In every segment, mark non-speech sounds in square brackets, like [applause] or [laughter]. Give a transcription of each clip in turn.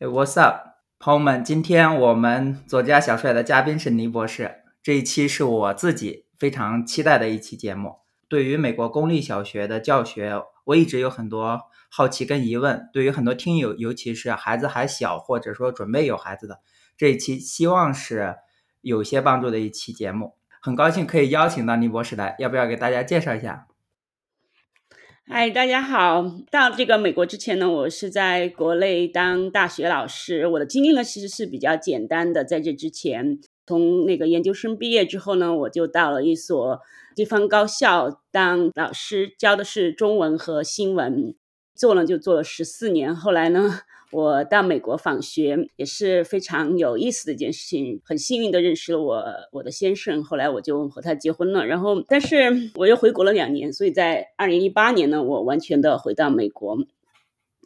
What's up，朋友们？今天我们左家小帅的嘉宾是倪博士。这一期是我自己非常期待的一期节目。对于美国公立小学的教学，我一直有很多好奇跟疑问。对于很多听友，尤其是孩子还小或者说准备有孩子的，这一期希望是有些帮助的一期节目。很高兴可以邀请到倪博士来，要不要给大家介绍一下？嗨，大家好！到这个美国之前呢，我是在国内当大学老师。我的经历呢，其实是比较简单的。在这之前，从那个研究生毕业之后呢，我就到了一所地方高校当老师，教的是中文和新闻，做了就做了十四年。后来呢？我到美国访学也是非常有意思的一件事情，很幸运的认识了我我的先生，后来我就和他结婚了。然后，但是我又回国了两年，所以在二零一八年呢，我完全的回到美国。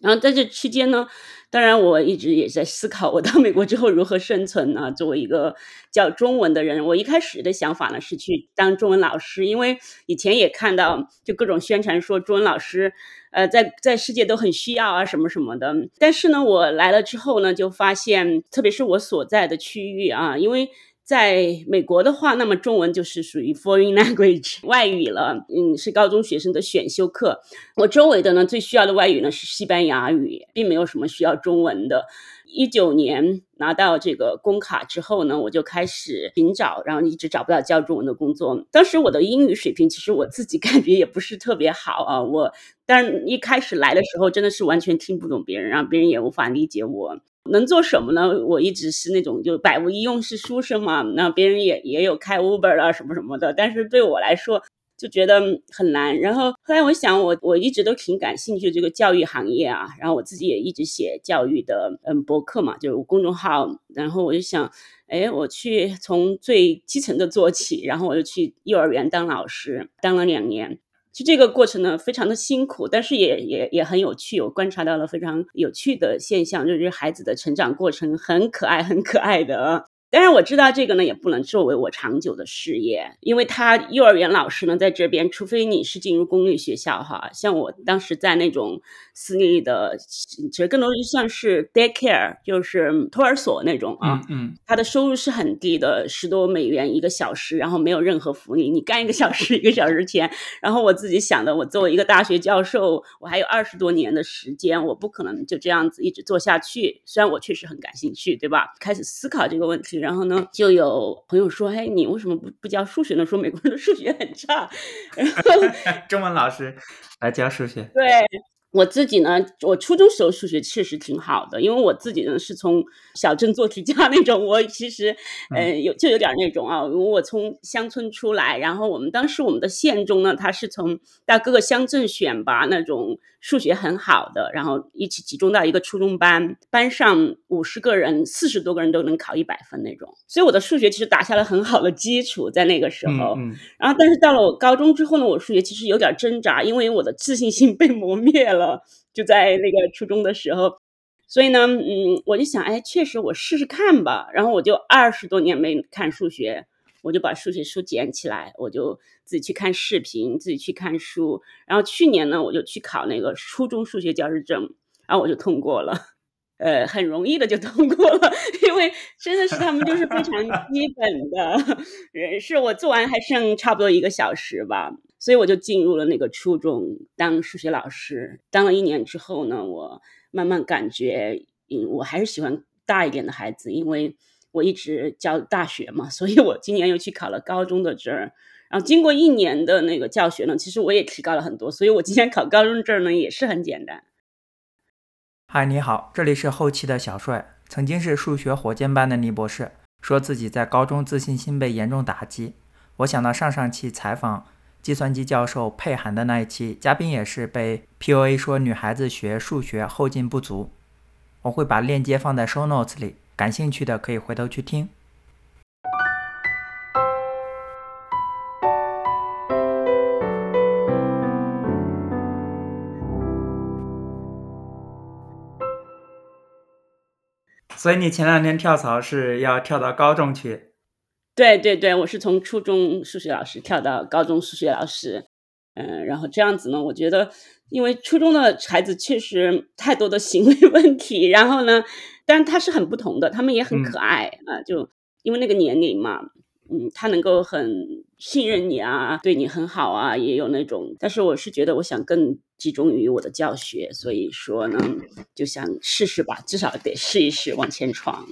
然后在这期间呢，当然我一直也在思考，我到美国之后如何生存呢？作为一个教中文的人，我一开始的想法呢是去当中文老师，因为以前也看到就各种宣传说中文老师，呃，在在世界都很需要啊什么什么的。但是呢，我来了之后呢，就发现，特别是我所在的区域啊，因为。在美国的话，那么中文就是属于 foreign [laughs] language [laughs] 外语了，嗯，是高中学生的选修课。我周围的呢，最需要的外语呢是西班牙语，并没有什么需要中文的。一九年拿到这个工卡之后呢，我就开始寻找，然后一直找不到教中文的工作。当时我的英语水平其实我自己 [laughs] 感觉也不是特别好啊，我但一开始来的时候真的是完全听不懂别人，然后别人也无法理解我。能做什么呢？我一直是那种就百无一用是书生嘛。那别人也也有开 Uber 啊什么什么的，但是对我来说就觉得很难。然后后来我想，我我一直都挺感兴趣这个教育行业啊。然后我自己也一直写教育的嗯博客嘛，就是公众号。然后我就想，哎，我去从最基层的做起。然后我就去幼儿园当老师，当了两年。其实这个过程呢，非常的辛苦，但是也也也很有趣。我观察到了非常有趣的现象，就是孩子的成长过程很可爱，很可爱的。当然我知道这个呢，也不能作为我长久的事业，因为他幼儿园老师呢，在这边，除非你是进入公立学校哈，像我当时在那种私立的，其实更多就像是 daycare，就是托儿所那种啊，嗯，他的收入是很低的，十多美元一个小时，然后没有任何福利，你干一个小时一个小时钱。然后我自己想的，我作为一个大学教授，我还有二十多年的时间，我不可能就这样子一直做下去。虽然我确实很感兴趣，对吧？开始思考这个问题。然后呢，就有朋友说：“哎，你为什么不不教数学呢？说美国人的数学很差。”然后 [laughs] 中文老师来教数学。对。我自己呢，我初中时候数学确实挺好的，因为我自己呢是从小镇做题家那种，我其实，呃，有就有点那种啊，我从乡村出来，然后我们当时我们的县中呢，他是从到各个乡镇选拔那种数学很好的，然后一起集中到一个初中班，班上五十个人，四十多个人都能考一百分那种，所以我的数学其实打下了很好的基础，在那个时候，然后但是到了我高中之后呢，我数学其实有点挣扎，因为我的自信心 [laughs] 被磨灭了。了，就在那个初中的时候，所以呢，嗯，我就想，哎，确实我试试看吧。然后我就二十多年没看数学，我就把数学书捡起来，我就自己去看视频，自己去看书。然后去年呢，我就去考那个初中数学教师证，然后我就通过了，呃，很容易的就通过了，因为真的是他们就是非常 [laughs] 基本的，是我做完还剩差不多一个小时吧。所以我就进入了那个初中当数学老师，当了一年之后呢，我慢慢感觉，嗯，我还是喜欢大一点的孩子，因为我一直教大学嘛，所以我今年又去考了高中的证儿。然后经过一年的那个教学呢，其实我也提高了很多，所以我今年考高中证呢也是很简单。嗨，你好，这里是后期的小帅，曾经是数学火箭班的倪博士，说自己在高中自信心被严重打击。我想到上上期采访。计算机教授佩涵的那一期，嘉宾也是被 PUA 说女孩子学数学后劲不足。我会把链接放在 show notes 里，感兴趣的可以回头去听。所以你前两天跳槽是要跳到高中去？对对对，我是从初中数学老师跳到高中数学老师，嗯，然后这样子呢，我觉得，因为初中的孩子确实太多的行为问题，然后呢，但他是很不同的，他们也很嗯可爱啊、就因为那个年龄嘛，嗯，他能够很信任你啊，对你很好啊，也有那种。但是我是觉得，我想更集中于我的教学，所以说呢，就想试试吧，至少得试一试，往前闯。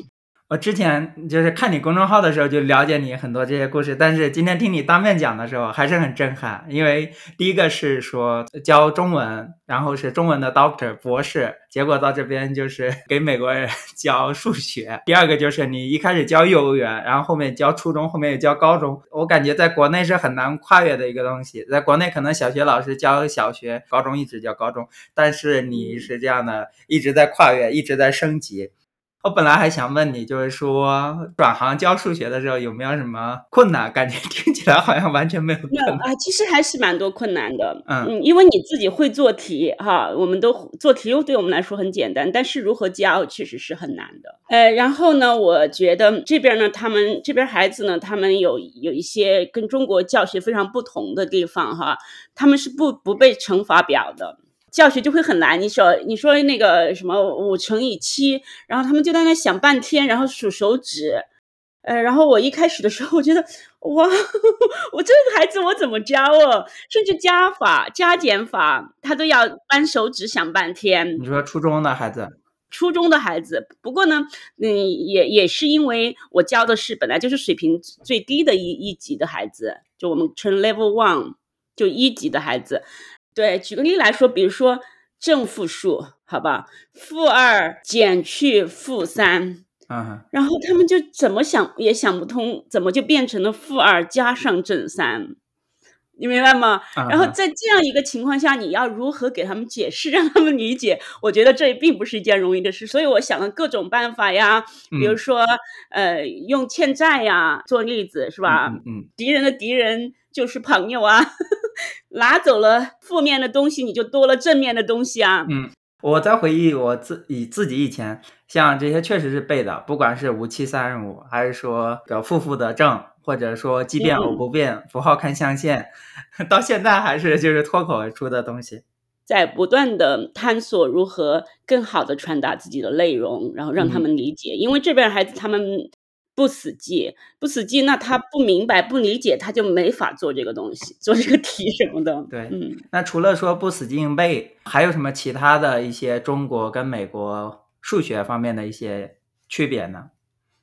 我之前就是看你公众号的时候就了解你很多这些故事，但是今天听你当面讲的时候还是很震撼。因为第一个是说教中文，然后是中文的 doctor 博士，结果到这边就是给美国人 [laughs] 教数学。第二个就是你一开始教幼儿园，然后后面教初中，后面又教高中。我感觉在国内是很难跨越的一个东西，在国内可能小学老师教小学，高中一直教高中，但是你是这样的，一直在跨越，一直在升级。我本来还想问你，就是说转行教数学的时候有没有什么困难？感觉听起来好像完全没有困难。那啊，其实还是蛮多困难的，嗯因为你自己会做题哈，我们都做题又对我们来说很简单，但是如何教确实是很难的。呃，然后呢，我觉得这边呢，他们这边孩子呢，他们有有一些跟中国教学非常不同的地方哈，他们是不不背乘法表的。教学就会很难，你说你说那个什么五乘以七，然后他们就在那想半天，然后数手指，呃，然后我一开始的时候，我觉得哇，[laughs] 我这个孩子我怎么教哦？甚至加法、加减法，他都要扳手指想半天。你说初中的孩子，初中的孩子，不过呢，嗯，也也是因为我教的是本来就是水平最低的一一级的孩子，就我们称 Level One，就一级的孩子。对，举个例来说，比如说正负数，好吧，负二减去负三，啊然后他们就怎么想也想不通，怎么就变成了负二加上正三，你明白吗？嗯然后在这样一个情况下，你要如何给他们解释，让他们理解？我觉得这并不是一件容易的事，所以我想了各种办法呀，比如嗯说，呃，用欠债呀做例子是吧？嗯嗯敌人的敌人就是朋友啊，拿走了负面的东西，你就多了正面的东西啊。嗯，我在回忆我自以自己以前，像这些确实是背的，不管是五七三十五，还是说个负负得正，或者说奇变偶嗯不变，符号看象限，[laughs] 到现在还是就是脱口而出的东西。在不断的探索如何更好的传达自己的内容，然后让他嗯们理解。因为这边孩子他们不死记，不死记，那他不明白、不理解，他就没法做这个东西，做这个题什么的。对嗯，那除了说不死记硬背，还有什么其他的一些中国跟美国数学方面的一些区别呢？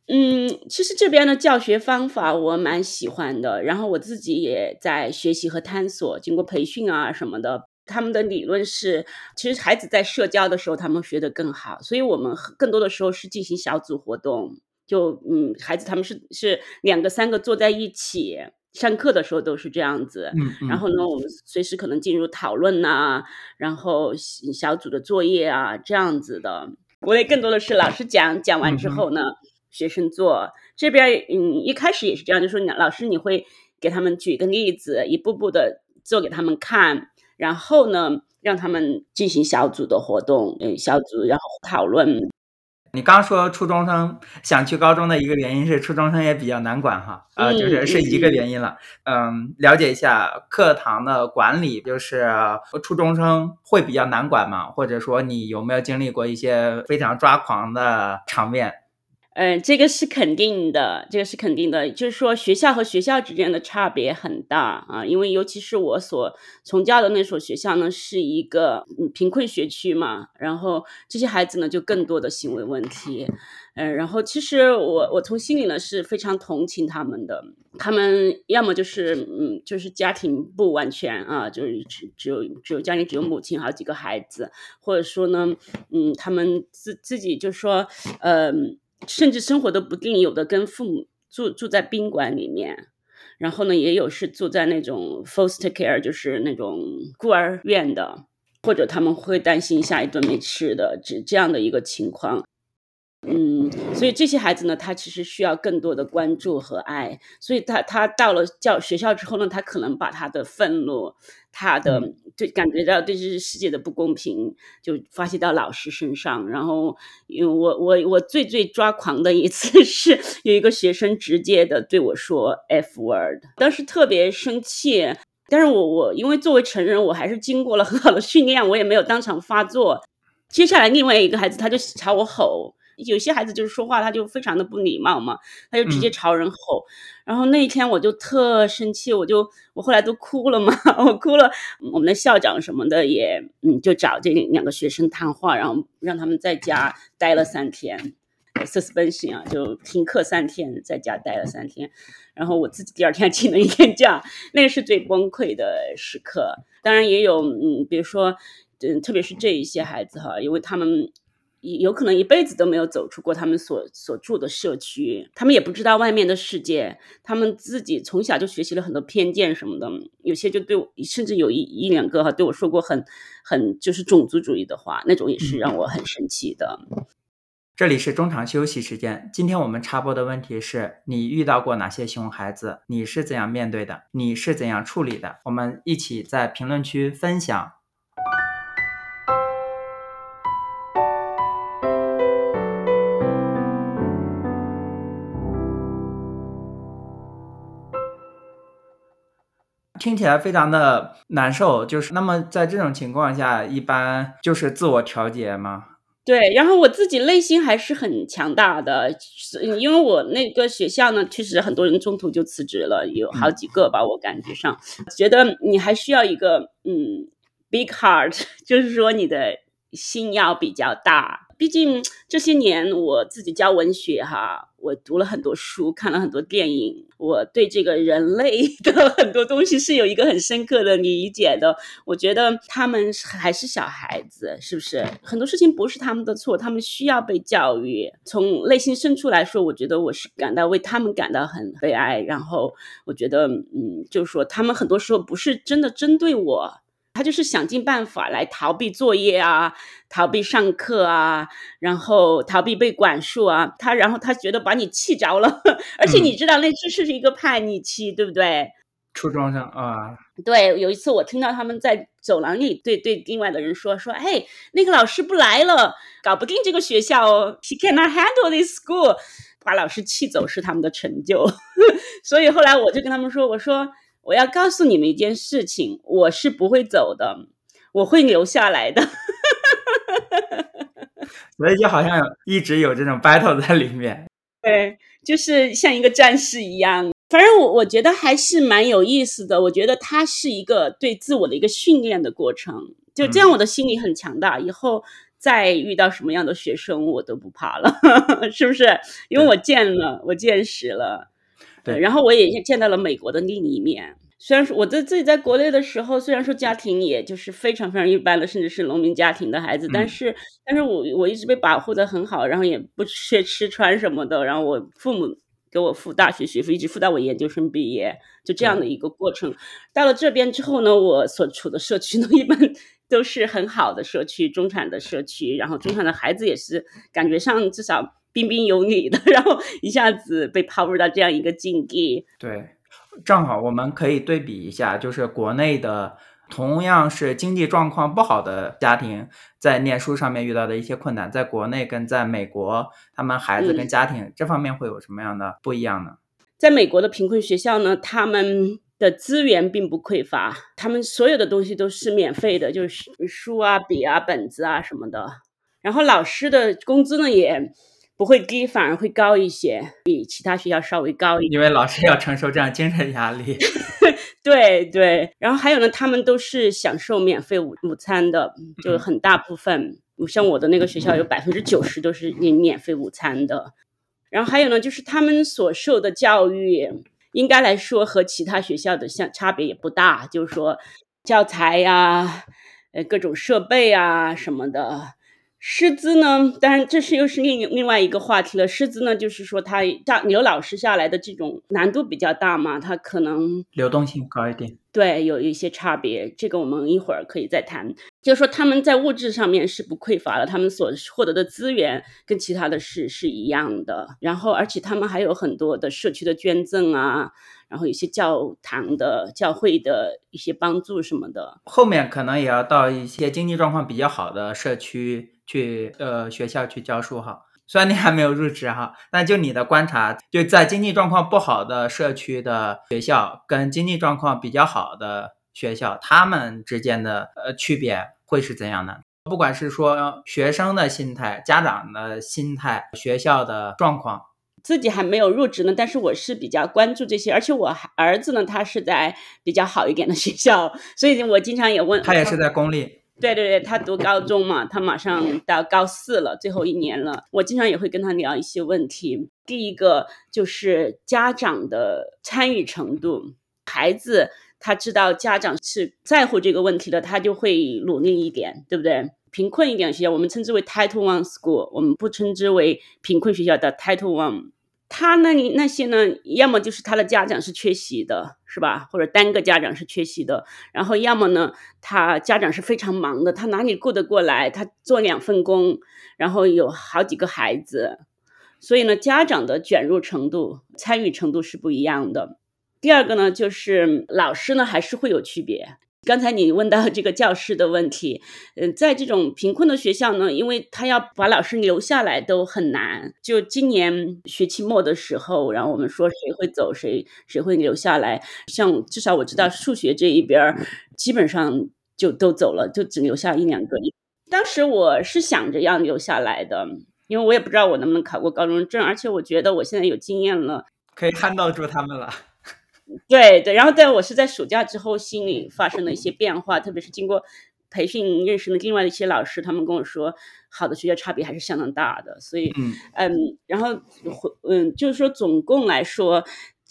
嗯，其实这边的教学方法我蛮喜欢的，然后我自己也在学习和探索，经过培训啊什么的。他们的理论是，其实孩子在社交的时候，他们学得更好，所以我们更多的时候是进行小组活动，就嗯，孩子他们是是两个三个坐在一起，上课的时候都是这样子。然后呢，我们随时可能进入讨论呐、然后小小组的作业啊，这样子的。国内更多的是老师讲，讲完之后呢，学生做。这边嗯，一开始也是这样，就说你老师你会给他们举个例子，一步步的做给他们看，然后呢，让他们进行小组的活动，嗯，小组然后讨论。你刚说初中生想去高中的一个原因是初中生也比较难管哈，呃，就是嗯是一个嗯原因了。嗯，了解一下课堂的管理，就是初中生会比较难管吗？或者说你有没有经历过一些非常抓狂的场面？嗯，这个是肯定的，这个是肯定的。就是说，学校和学校之间的差别很大啊，因为尤其是我所从教的那所学校呢，是一个嗯贫困学区嘛，然后这些孩子呢就更多的行为问题，嗯，然后其实我我从心里呢是非常同情他们的，他们要么就是嗯就是家庭不完全啊，就是只只有只有家里只有母亲好几个孩子，或者说呢，嗯，他们自自己就说，嗯。甚至生活都不定，有的跟父母住住在宾馆里面，然后呢，也有是住在那种 foster care，就是那种孤儿院的，或者他们会担心下一顿没吃的，这这样的一个情况。嗯，所以这些孩子呢，他其实需要更多的关注和爱。所以他他到了教学校之后呢，他可能把他的愤怒，他的对感觉到对这世界的不公平，就发泄到老师身上。然后，因为我我我最最抓狂的一次 [laughs] 是有一个学生直接的对我说 “f word”，当时特别生气。但是我我因为作为成人，我还是经过了很好的训练，我也没有当场发作。接下来另外一个孩子他就朝我吼。有些孩子就是说话他就非常的不礼貌嘛，他就直接嗯朝人吼。然后那一天我就特生气，我就我后来都哭了嘛，[laughs] 我哭了。我们的校长什么的也嗯就找这两个学生谈话，然后让他们在家待了三天。suspension 啊，就停课三天，在家待了三天，然后我自己第二天 [laughs] 请了一天假，那个是最崩溃的时刻。当然也有，嗯，比如说，嗯，特别是这一些孩子哈，因为他们有可能一辈子都没有走出过他们所所住的社区，他们也不知道外面的世界，他们自己从小就学习了很多偏见什么的，有些就对我，甚至有一一两个哈对我说过很很就是种族主义的话，那种也是让我很生气的。这里是中场休息时间。今天我们插播的问题是你遇到过哪些熊孩子？你是怎样面对的？你是怎样处理的？我们一起在评论区分享。听起来非常的难受，就是那么在这种情况下，一般就是自我调节吗？对，然后我自己内心还是很强大的，因为我那个学校呢，确实很多人中途就辞职了，有好几个吧，我感觉上，觉得你还需要一个嗯，big heart，[laughs] 就是说你的心要比较大。毕竟 [tsk] 这些年我自己教文学哈，我读了很多书，看了很多电影，我对这个人类 [laughs] 的很多东西是有一个很深刻的理解的。我觉得他们还是小孩子，是不是？很多事情不是他们的错，他们需要被教育。从内心深处来说，我觉得我是感到为他们感到很悲哀。然后我觉得，嗯，就是说他们很多时候不是真的针对我。他就是想尽办法来逃避作业啊，逃避上课啊，然后逃避被管束啊。他然后他觉得把你气着了，而且你知道那这是一个叛逆期，对不对？初中生啊，对，有一次我听到他们在走廊里对对另外的人说说，哎，那个老师不来了，搞不定这个学校哦，He cannot handle this school，把老师气走是他们的成就。[laughs] 所以后来我就跟他们说，我说。我要告诉你们一件事情，我是不会走的，我会留下来的。[laughs] 所以就好像一直有这种 battle 在里面。对，就是像一个战士一样。反正我我觉得还是蛮有意思的。我觉得它是一个对自我的一个训练的过程。就这样，我的心理很强大，以后再遇到什么样的学生，我都不怕了，[laughs] 是不是？因为我见了，我见识了。对，然后我也见到了美国的另一面。虽然说我在自己在国内的时候，虽然说家庭也就是非常非常一般的，甚至是农民家庭的孩子，但是，但是我我一直被保护的很好，然后也不缺吃穿什么的，然后我父母给我付大学学费，一直付到我研究生毕业，就这样的一个过程。到了这边之后呢，我所处的社区呢，[laughs] 一般都是很好的社区，中产的社区，然后中产的孩子也是感觉上至少彬彬有礼的，[laughs] 然后一下子被抛入到这样一个境地，对。正好我们可以对比一下，就是国内的同样是经济状况不好的家庭，在念书上面遇到的一些困难，在国内跟在美国，他们孩子跟家庭这方面会有什么样的不一样呢？在美国的贫困学校呢，他们的资源并不匮乏，他们所有的东西都是免费的，就是书啊、笔啊、本子啊什么的。然后老师的工资呢也。不会低，反而会高一些，比其他学校稍微高一点。因为老师要承受这样精神压力。[laughs] 对对，然后还有呢，他们都是享受免费午午餐的，就很大部分。像我的那个学校，有百分之九十都是领免费午餐的。然后还有呢，就是他们所受的教育，应该来说和其他学校的相差别也不大，就是说教材呀，呃，各种设备啊什么的。师资呢？当然，这是又是另另外一个话题了。师资呢，就是说他下留老师下来的这种难度比较大嘛，他可能流动性高一点。对，有一些差别。这个我们一会儿可以再谈。就是说他们在物质上面是不匮乏的，他们所获得的资源跟其他的是是一样的。然后，而且他们还有很多的社区的捐赠啊，然后一些教堂的、教会的一些帮助什么的。后面可能也要到一些经济状况比较好的社区。去呃学校去教书哈，虽然你还没有入职哈，但就你的观察，就在经济状况不好的社区的学校跟经济状况比较好的学校，他们之间的呃区别会是怎样的？不管是说学生的心态、家长的心态、学校的状况。自己还没有入职呢，但是我是比较关注这些，而且我儿子呢，他是在比较好一点的学校，所以我经常也问他也是在公立。对对对，他读高中嘛，他马上到高四了，最后一年了。我经常也会跟他聊一些问题。第一个就是家长的参与程度，孩子他知道家长是在乎这个问题的，他就会努力一点，对不对？贫困一点学校，我们称之为 Title One School，我们不称之为贫困学校的 Title One。他那里那些呢，要么就是他的家长是缺席的，是吧？或者单个家长是缺席的，然后要么呢，他家长是非常忙的，他哪里顾得过来？他做两份工，然后有好几个孩子，所以呢，家长的卷入程度、参与程度是不一样的。第二个呢，就是老师呢，还是会有区别。刚才你问到这个教师的问题，嗯，在这种贫困的学校呢，因为他要把老师留下来都很难。就今年学期末的时候，然后我们说谁会走，谁谁会留下来。像至少我知道数学这一边基本上就都走了，就只留下一两个。当时我是想着要留下来的，因为我也不知道我能不能考过高中证，而且我觉得我现在有经验了，可以看到住他们了。对对，然后在我是在暑假之后心里发生了一些变化，特别是经过培训认识了另外的一些老师，他们跟我说，好的学校差别还是相当大的，所以嗯嗯，然后嗯，就是说总共来说。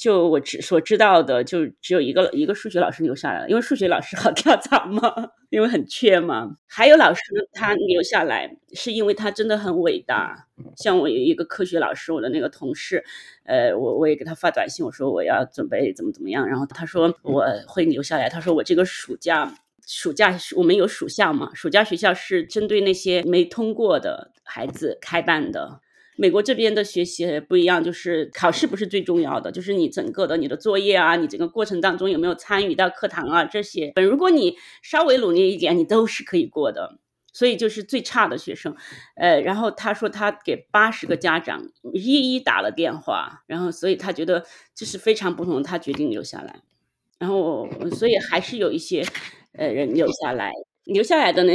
就我知所知道的，就只有一个一个数学老师留下来了，因为数学老师 [laughs] 好跳槽嘛，因为很缺嘛。还有老师他留下来，是因为他真的很伟大。像我有一个科学老师，我的那个同事，呃，我我也给他发短信，我说我要准备怎么怎么样，然后他说我会留下来。他说我这个暑假暑假我们有暑校嘛，暑假学校是针对那些没通过的孩子开办的。美国这边的学习不一样，就是考试不是最重要的，就是你整个的你的作业啊，你整个过程当中有没有参与到课堂啊这些。如果你稍微努力一点，你都是可以过的。所以就是最差的学生，呃，然后他说他给八十个家长一一打了电话，然后所以他觉得这是非常不同，他决定留下来。然后所以还是有一些呃人留下来。留下来的呢，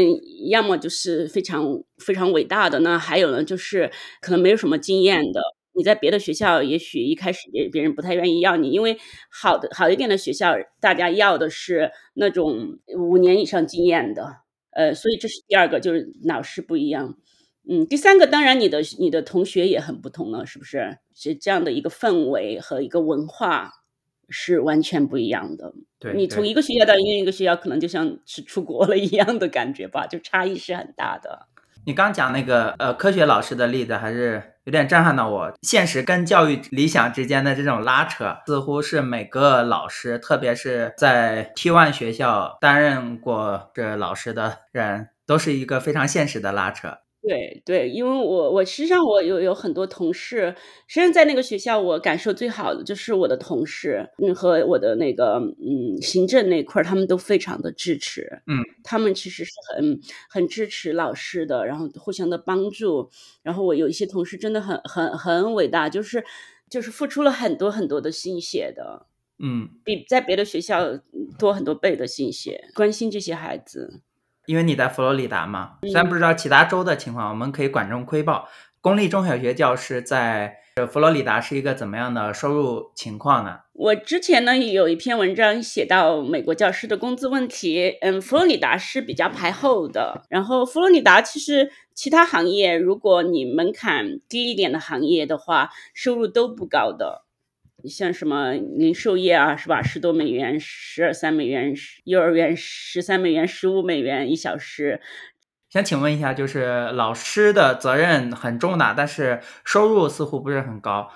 要么就是非常非常伟大的，那还有呢，就是可能没有什么经验的。你在别的学校，也许一开始别别人不太愿意要你，因为好的好一点的学校，大家要的是那种五年以上经验的。呃，所以这是第二个，就是老师不一样。嗯，第三个当然你的你的同学也很不同了，是不是？是这样的一个氛围和一个文化。是完全不一样的。对，你从一个学校到另一个学校，可能就像是出国了一样的感觉吧，就差异是很大的。你刚讲那个呃科学老师的例子，还是有点震撼到我。现实跟教育理想之间的这种拉扯，似乎是每个老师，特别是在 T one 学校担任过这老师的人，都是一个非常现实的拉扯。对对，因为我我实际上我有有很多同事，实际上在那个学校，我感受最好的就是我的同事，嗯，和我的那个嗯行政那块儿，他们都非常的支持，嗯，他们其实是很很支持老师的，然后互相的帮助，然后我有一些同事真的很很很伟大，就是就是付出了很多很多的心血的，嗯，比在别的学校多很多倍的心血，关心这些孩子。因为你在佛罗里达嘛，虽然不知道其他州的情况，我们可以管中窥豹。公立中小学教师在佛罗里达是一个怎么样的收入情况呢？我之前呢有一篇文章写到美国教师的工资问题，嗯，佛罗里达是比较排后的。然后佛罗里达其实其他行业，如果你门槛低一点的行业的话，收入都不高的。像什么零售业啊，是吧？十多美元、十二三美元；幼儿园十三美元、十五美元一小时。想请问一下，就是老师的责任很重大，但是收入似乎不是很高。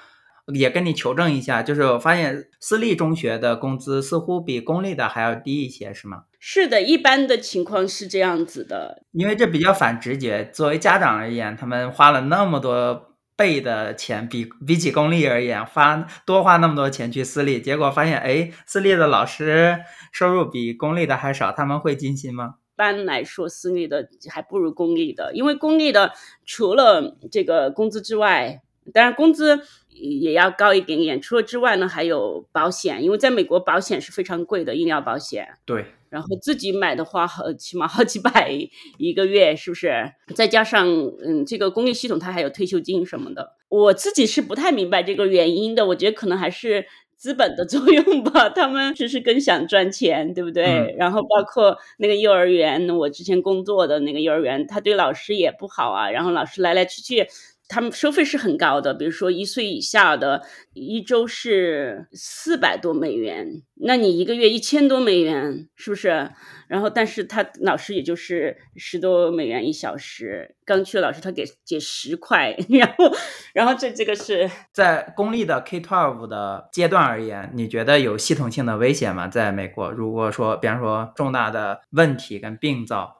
也跟你求证一下，就是我发现私立中学的工资似乎比公立的还要低一些，是吗？是的，一般的情况是这样子的。因为这比较反直觉，作为家长而言，他们花了那么多。倍的钱比比起公立而言，花多花那么多钱去私立，结果发现，哎，私立的老师收入比公立的还少，他们会尽心吗？一般来说，私立的还不如公立的，因为公立的除了这个工资之外，当然工资也要高一点点。除了之外呢，还有保险，因为在美国保险是非常贵的，医疗保险。对。然后自己买的话，好起码好几百一个月，是不是？再加上嗯，这个公立系统它还有退休金什么的，我自己是不太明白这个原因的。我觉得可能还是资本的作用吧，他们只是更想赚钱，对不对？然后包括那个幼儿园，我之前工作的那个幼儿园，他对老师也不好啊，然后老师来来去去。他们收费是很高的，比如说一岁以下的，一周是四百多美元，那你一个月一千多美元，是不是？然后，但是他老师也就是十多美元一小时，刚去老师他给给十块，[laughs] 然后，然后这这个是在公立的 K twelve 的阶段而言，你觉得有系统性的危险吗？在美国，如果说，比方说重大的问题跟病灶。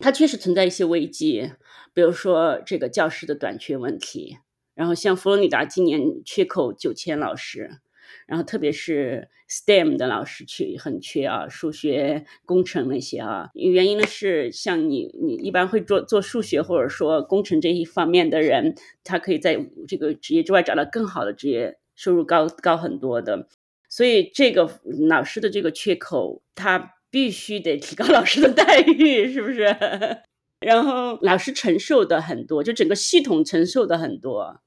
它确实存在一些危机，比如说这个教师的短缺问题。然后像佛罗里达今年缺口九千老师，然后特别是 STEM 的老师缺很缺啊，数学、工程那些啊。原因呢是像你你一般会做做数学或者说工程这一方面的人，他可以在这个职业之外找到更好的职业，收入高高很多的。所以这个老师的这个缺口，他。必须得提高老师的待遇，是不是？然后老师承受的很多，就整个系统承受的很多。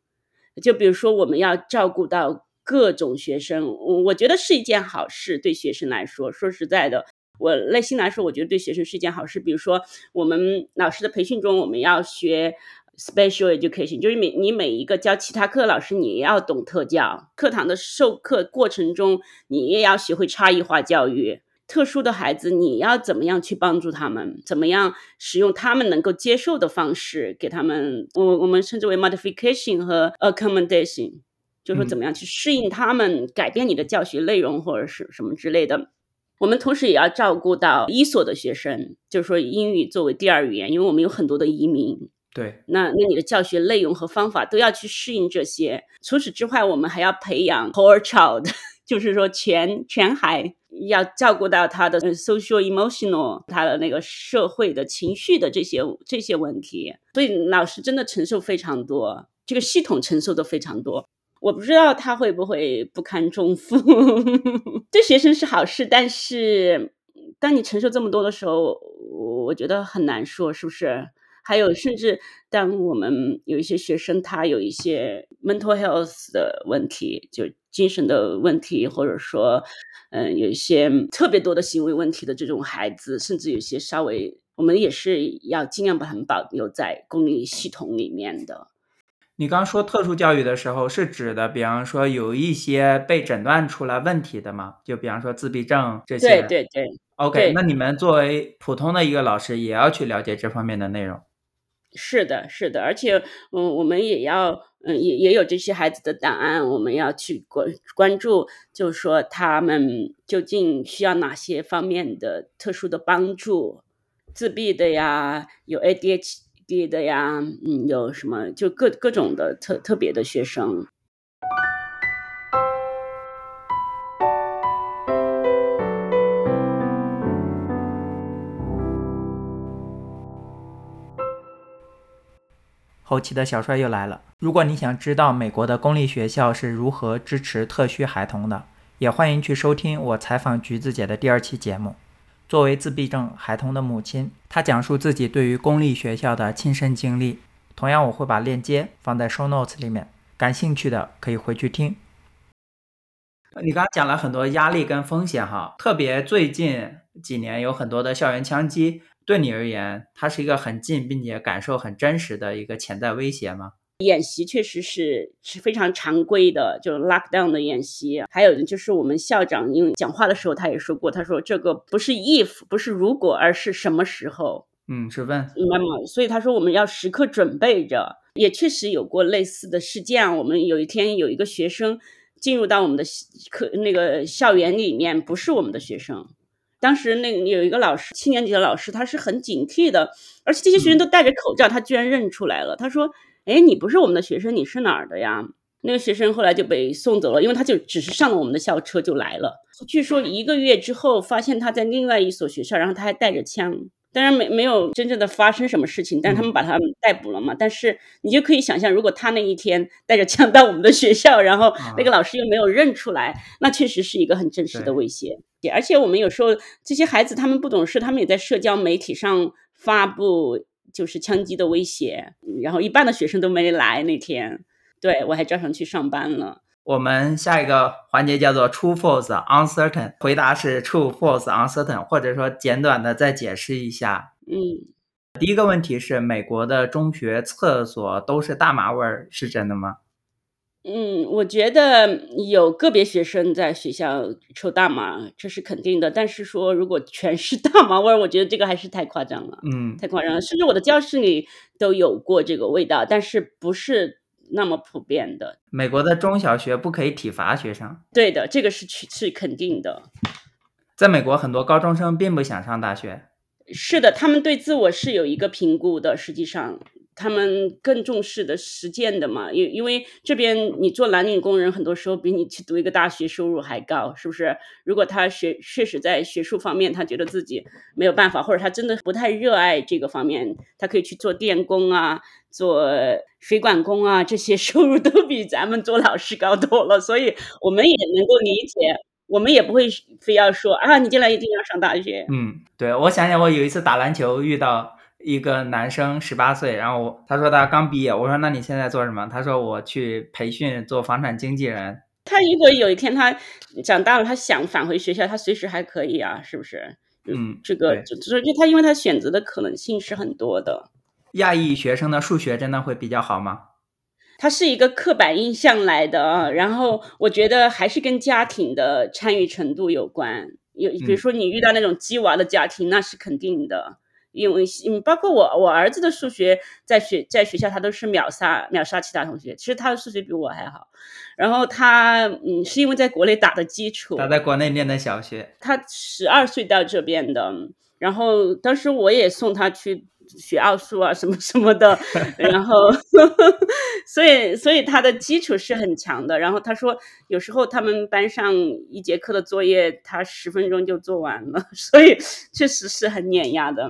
就比如说，我们要照顾到各种学生，我觉得是一件好事，对学生来说。说实在的，我内心来说，我觉得对学生是一件好事。比如说，我们老师的培训中，我们要学 special education，就是每你每一个教其他课的老师，你也要懂特教。课堂的授课过程中，你也要学会差异化教育。特殊的孩子，你要怎么样去帮助他们？怎么样使用他们能够接受的方式给他们？我我们称之为 modification 和 accommodation，就是说怎么样去适应他们，改变你的教学内容或者是什么之类的。我们同时也要照顾到一所的学生，就是说英语作为第二语言，因为我们有很多的移民。对，那那你的教学内容和方法都要去适应这些。除此之外，我们还要培养 whole child，[laughs] 就是说全全孩。要照顾到他的 social emotional，他的那个社会的情绪的这些这些问题，所以老师真的承受非常多，这个系统承受的非常多。我不知道他会不会不堪重负，[laughs] 对学生是好事，但是当你承受这么多的时候，我觉得很难说，是不是？还有，甚至当我们有一些学生，他有一些 mental health 的问题，就精神的问题，或者说，嗯，有一些特别多的行为问题的这种孩子，甚至有些稍微，我们也是要尽量把他们保留在公立系统里面的。你刚说特殊教育的时候，是指的，比方说有一些被诊断出来问题的吗？就比方说自闭症这些。对对对。OK，那你们作为普通的一个老师，也要去了解这方面的内容。是的，是的，而且，嗯，我们也要，嗯，也也有这些孩子的档案，我们要去关关注，就是说他们究竟需要哪些方面的特殊的帮助，自闭的呀，有 ADHD 的呀，嗯，有什么就各各种的特特别的学生。后期的小帅又来了。如果你想知道美国的公立学校是如何支持特需孩童的，也欢迎去收听我采访橘子姐的第二期节目。作为自闭症孩童的母亲，她讲述自己对于公立学校的亲身经历。同样，我会把链接放在 show notes 里面，感兴趣的可以回去听。你刚刚讲了很多压力跟风险哈，特别最近几年有很多的校园枪击。对你而言，它是一个很近并且感受很真实的一个潜在威胁吗？演习确实是是非常常规的，就是 lockdown 的演习。还有就是我们校长因为讲话的时候，他也说过，他说这个不是 if，不是如果，而是什么时候？嗯，是问。那么，所以他说我们要时刻准备着。也确实有过类似的事件。我们有一天有一个学生进入到我们的课那个校园里面，不是我们的学生。当时那有一个老师，七年级的老师，他是很警惕的，而且这些学生都戴着口罩，他居然认出来了。他说：“哎，你不是我们的学生，你是哪儿的呀？”那个学生后来就被送走了，因为他就只是上了我们的校车就来了。据说一个月之后，发现他在另外一所学校，然后他还带着枪。当然没没有真正的发生什么事情，但是他们把他逮捕了嘛。但是你就可以想象，如果他那一天带着枪到我们的学校，然后那个老师又没有认出来，那确实是一个很真实的威胁。而且我们有时候这些孩子他们不懂事，他们也在社交媒体上发布就是枪击的威胁，然后一半的学生都没来那天，对我还照常去上班了。我们下一个环节叫做 True False Uncertain，回答是 True False Uncertain，或者说简短的再解释一下。嗯，第一个问题是美国的中学厕所都是大麻味儿，是真的吗？嗯，我觉得有个别学生在学校抽大麻，这是肯定的。但是说如果全是大麻味儿，我觉得这个还是太夸张了。嗯，太夸张了。甚至我的教室里都有过这个味道，但是不是。那么普遍的，美国的中小学不可以体罚学生。对的，这个是是肯定的。在美国，很多高中生并不想上大学。是的，他们对自我是有一个评估的，实际上。他们更重视的实践的嘛，因因为这边你做蓝领工人，很多时候比你去读一个大学收入还高，是不是？如果他学确实在学术方面，他觉得自己没有办法，或者他真的不太热爱这个方面，他可以去做电工啊，做水管工啊，这些 [laughs] 收入都比咱们做老师高多了。所以我们也能够理解，我们也不会非要说啊，你将来一定要上大学。嗯，对，我想想，我有一次打篮球遇到。一个男生十八岁，然后他说他刚毕业，我说那你现在做什么？他说我去培训做房产经纪人。他如果有一天他长大了，他想返回学校，他随时还可以啊，是不是？嗯，这个就就就他因为他选择的可能性是很多的。亚裔学生的数学真的会比较好吗？他是一个刻板印象来的啊，然后我觉得还是跟家庭的参与程度有关。有比如说你遇到那种鸡娃的家庭，那是肯定的。因为嗯，包括我，我儿子的数学在学在学校他都是秒杀秒杀其他同学，其实他的数学比我还好。然后他嗯，是因为在国内打的基础，他在国内念的小学，他十二岁到这边的，然后当时我也送他去学奥数啊什么什么的，[laughs] 然后 [laughs] 所以所以他的基础是很强的。然后他说有时候他们班上一节课的作业他十分钟就做完了，[laughs] 所以确实是很碾压的。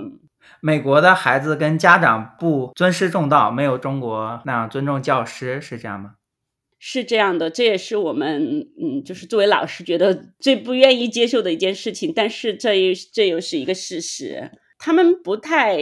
美国的孩子跟家长不尊师重道，没有中国那样尊重教师，是这样吗？是这样的，这也是我们嗯，就是作为老师觉得最不愿意接受的一件事情。但是这又这又是一个事实，他们不太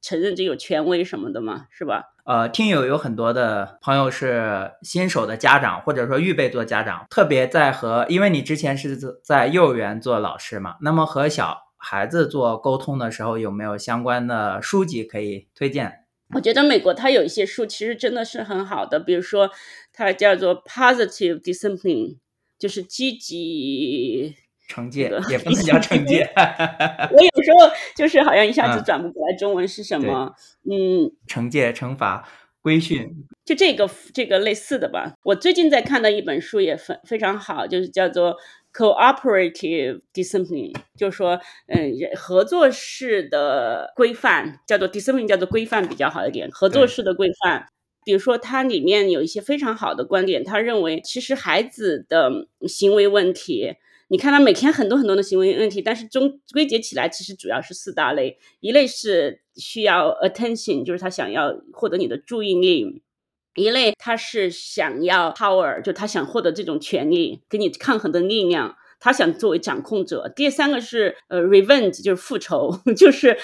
承认这有权威什么的嘛，是吧？呃，听友有很多的朋友是新手的家长，或者说预备做家长，特别在和，因为你之前是在幼儿园做老师嘛，那么和小。孩子做沟通的时候有没有相关的书籍可以推荐？我觉得美国它有一些书其实真的是很好的，比如说它叫做 Positive Discipline，就是积极惩戒，也不能叫惩戒。[laughs] 我有时候就是好像一下子转不过来中文是什么，嗯，惩戒、惩罚、规训，就这个这个类似的吧。我最近在看的一本书也非非常好，就是叫做。Cooperative discipline 就是说，嗯，合作式的规范叫做 discipline，叫做规范比较好一点。合作式的规范，比如说它里面有一些非常好的观点，他认为其实孩子的行为问题，你看他每天很多很多的行为问题，但是中归结起来其实主要是四大类，一类是需要 attention，就是他想要获得你的注意力。一类他是想要 power，就他想获得这种权利，跟你抗衡的力量，他想作为掌控者。第三个是呃 revenge，就是复仇，[laughs] 就是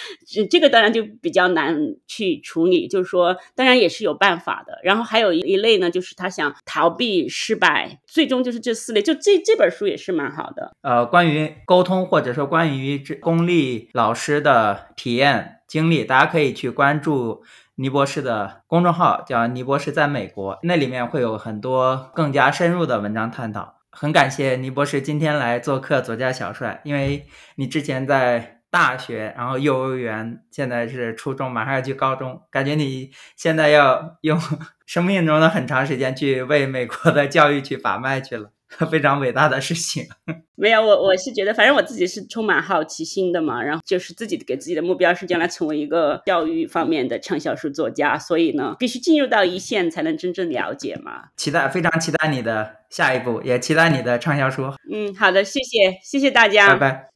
这个当然就比较难去处理，就是说当然也是有办法的。然后还有一类呢，就是他想逃避失败，最终就是这四类。就这这本书也是蛮好的。呃，关于沟通或者说关于这公立老师的体验经历，大家可以去关注。倪博士的公众号叫“倪博士在美国”，那里面会有很多更加深入的文章探讨。很感谢倪博士今天来做客左家小帅，因为你之前在大学，然后幼儿园，现在是初中，马上要去高中，感觉你现在要用 [laughs] 生命中的很长时间去为美国的教育去把脉去了。[laughs] 非常伟大的事情，[laughs] 没有我我是觉得，反正我自己是充满好奇心的嘛，然后就是自己给自己的目标是将来成为一个教育方面的畅销书作家，所以呢，必须进入到一线才能真正了解嘛。期待，非常期待你的下一步，也期待你的畅销书。嗯，好的，谢谢，谢谢大家，拜拜。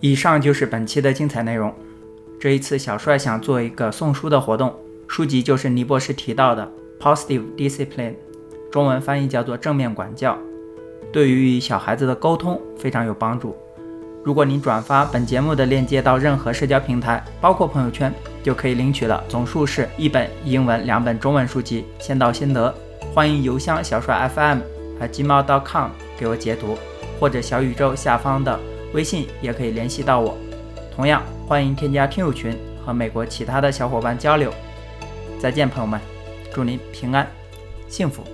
以上就是本期的精彩内容。这一次小帅想做一个送书的活动，书籍就是倪博士提到的《Positive Discipline》，中文翻译叫做正面管教，对于与小孩子的沟通非常有帮助。如果您转发本节目的链接到任何社交平台，包括朋友圈，就可以领取了，总数是一本英文、两本中文书籍，先到先得。欢迎邮箱小帅 FM 和 gmail.com 给我截图，或者小宇宙下方的微信也可以联系到我。同样欢迎添加听友群和美国其他的小伙伴交流。再见，朋友们，祝您平安、幸福。